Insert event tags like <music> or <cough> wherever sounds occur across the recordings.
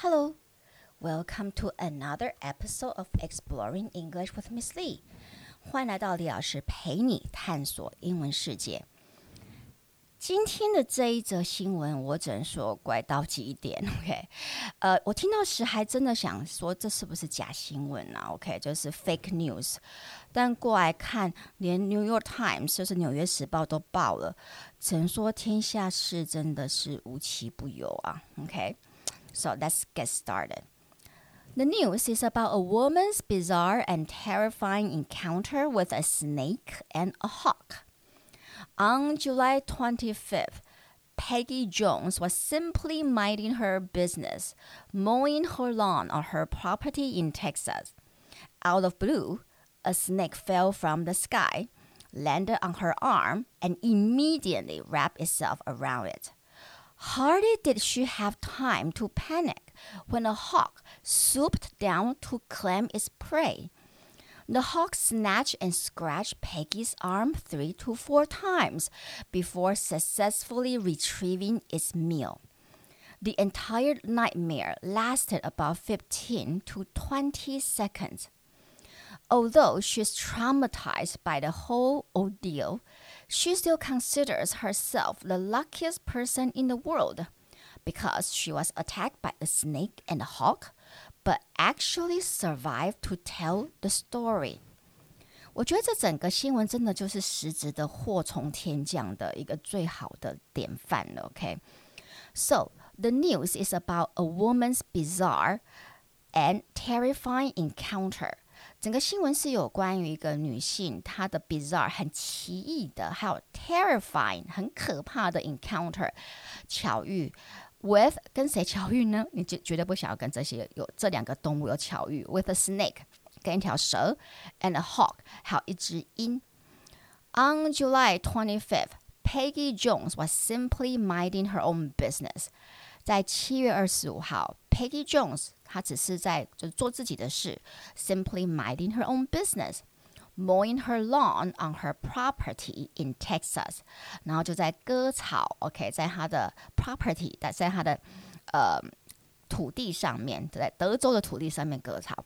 Hello, welcome to another episode of Exploring English with Miss Lee。欢迎来到李老师陪你探索英文世界。今天的这一则新闻，我只能说怪到极点。OK，呃，我听到时还真的想说，这是不是假新闻啊？OK，就是 fake news。但过来看，连 New York Times 就是纽约时报都爆了，只能说天下事真的是无奇不有啊。OK。So let's get started. The news is about a woman's bizarre and terrifying encounter with a snake and a hawk. On July 25th, Peggy Jones was simply minding her business, mowing her lawn on her property in Texas. Out of blue, a snake fell from the sky, landed on her arm, and immediately wrapped itself around it. Hardly did she have time to panic when a hawk swooped down to claim its prey. The hawk snatched and scratched Peggy's arm three to four times before successfully retrieving its meal. The entire nightmare lasted about 15 to 20 seconds. Although she's traumatized by the whole ordeal, she still considers herself the luckiest person in the world because she was attacked by a snake and a hawk, but actually survived to tell the story. 我觉得这整个新闻真的就是实质的祸从天降的一个最好的典范了。Okay, so the news is about a woman's bizarre and terrifying encounter. 整个新闻是有关于一个女性，她的 bizarre 很奇异的，还有 terrifying 很可怕的 encounter 巧遇，with 跟谁巧遇呢？你绝绝对不想要跟这些有这两个动物有巧遇，with a snake 跟一条蛇，and a hawk 还有一只鹰。On July 25th, Peggy Jones was simply minding her own business. 在七月二十五号，Peggy Jones 她只是在就做自己的事，simply minding her own business，mowing her lawn on her property in Texas，然后就在割草，OK，在她的 property，在在她的呃土地上面，在德州的土地上面割草。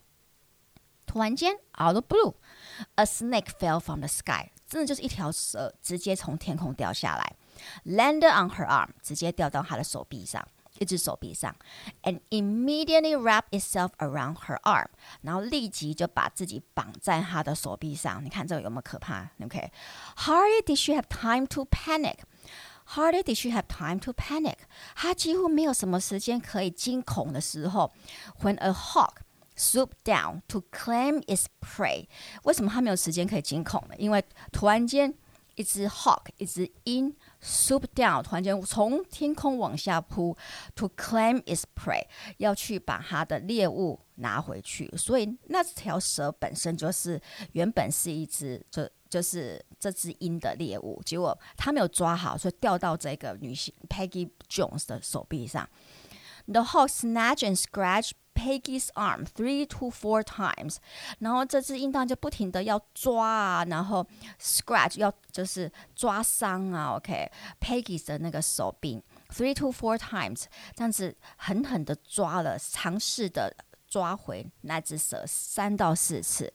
突然间，out of blue，a snake fell from the sky，真的就是一条蛇直接从天空掉下来，landed on her arm，直接掉到她的手臂上。一只手臂上，and immediately wrapped itself around her arm，然后立即就把自己绑在她的手臂上。你看这个有没有可怕？OK，hardly did she have time to panic，hardly did she have time to panic，她几乎没有什么时间可以惊恐的时候。When a hawk swooped down to claim its prey，为什么她没有时间可以惊恐呢？因为突然间。 一只 hawk，一只鹰，swoop down，突然间从天空往下扑，to claim its prey，要去把它的猎物拿回去。所以那条蛇本身就是原本是一只，就就是这只鹰的猎物，结果它没有抓好，所以掉到这个女性 Peggy Jones 的手臂上。The hawk snatched and scratched Peggy's arm three to four times，然后这只鹰当就不停的要抓啊，然后 scratch 要就是抓伤啊，OK，Peggy 的那个手臂 three to four times，这样子狠狠的抓了，尝试的抓回那只蛇三到四次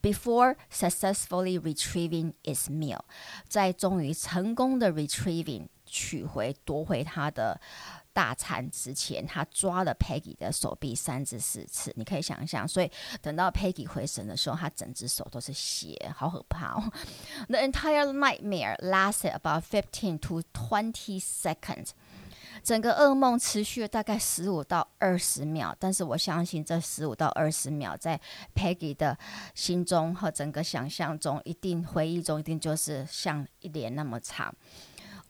，before successfully retrieving its meal，在终于成功的 retrieving 取回夺回它的。大餐之前，他抓了 Peggy 的手臂三至四次，你可以想象。所以等到 Peggy 回神的时候，他整只手都是血，好可怕哦。The entire nightmare lasted about fifteen to twenty seconds。整个噩梦持续了大概十五到二十秒，但是我相信这十五到二十秒在 Peggy 的心中和整个想象中，一定回忆中一定就是像一年那么长。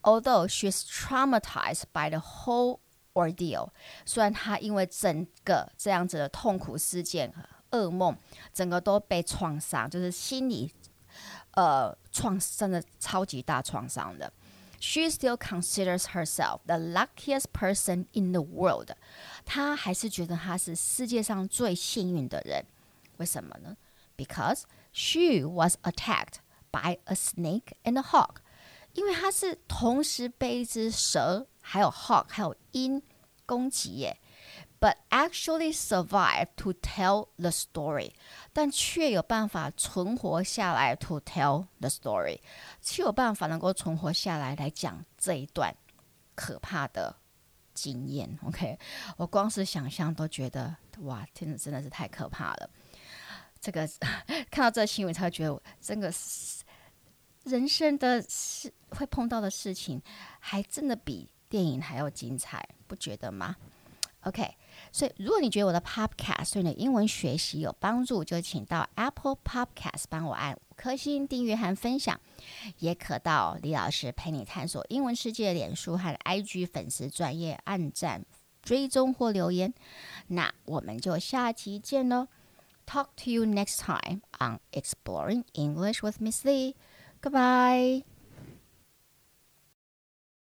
Although she's traumatized by the whole ordeal，虽然她因为整个这样子的痛苦事件、噩梦，整个都被创伤，就是心理呃创真的超级大创伤的。She still considers herself the luckiest person in the world。她还是觉得她是世界上最幸运的人。为什么呢？Because she was attacked by a snake and a hawk。 因为他是同时被一只蛇、还有 hawk、还有鹰攻击耶，but actually survive to tell the story，但却有办法存活下来 to tell the story，却有办法能够存活下来来讲这一段可怕的经验。OK，我光是想象都觉得哇，真的真的是太可怕了。这个 <laughs> 看到这个新闻才觉得，真的是人生的事会碰到的事情，还真的比电影还要精彩，不觉得吗？OK，所以如果你觉得我的 Podcast 对你的英文学习有帮助，就请到 Apple Podcast 帮我按五颗星订阅和分享，也可到李老师陪你探索英文世界脸书和 IG 粉丝专业按赞追踪或留言。那我们就下期见喽！Talk to you next time on Exploring English with Miss Lee. Goodbye.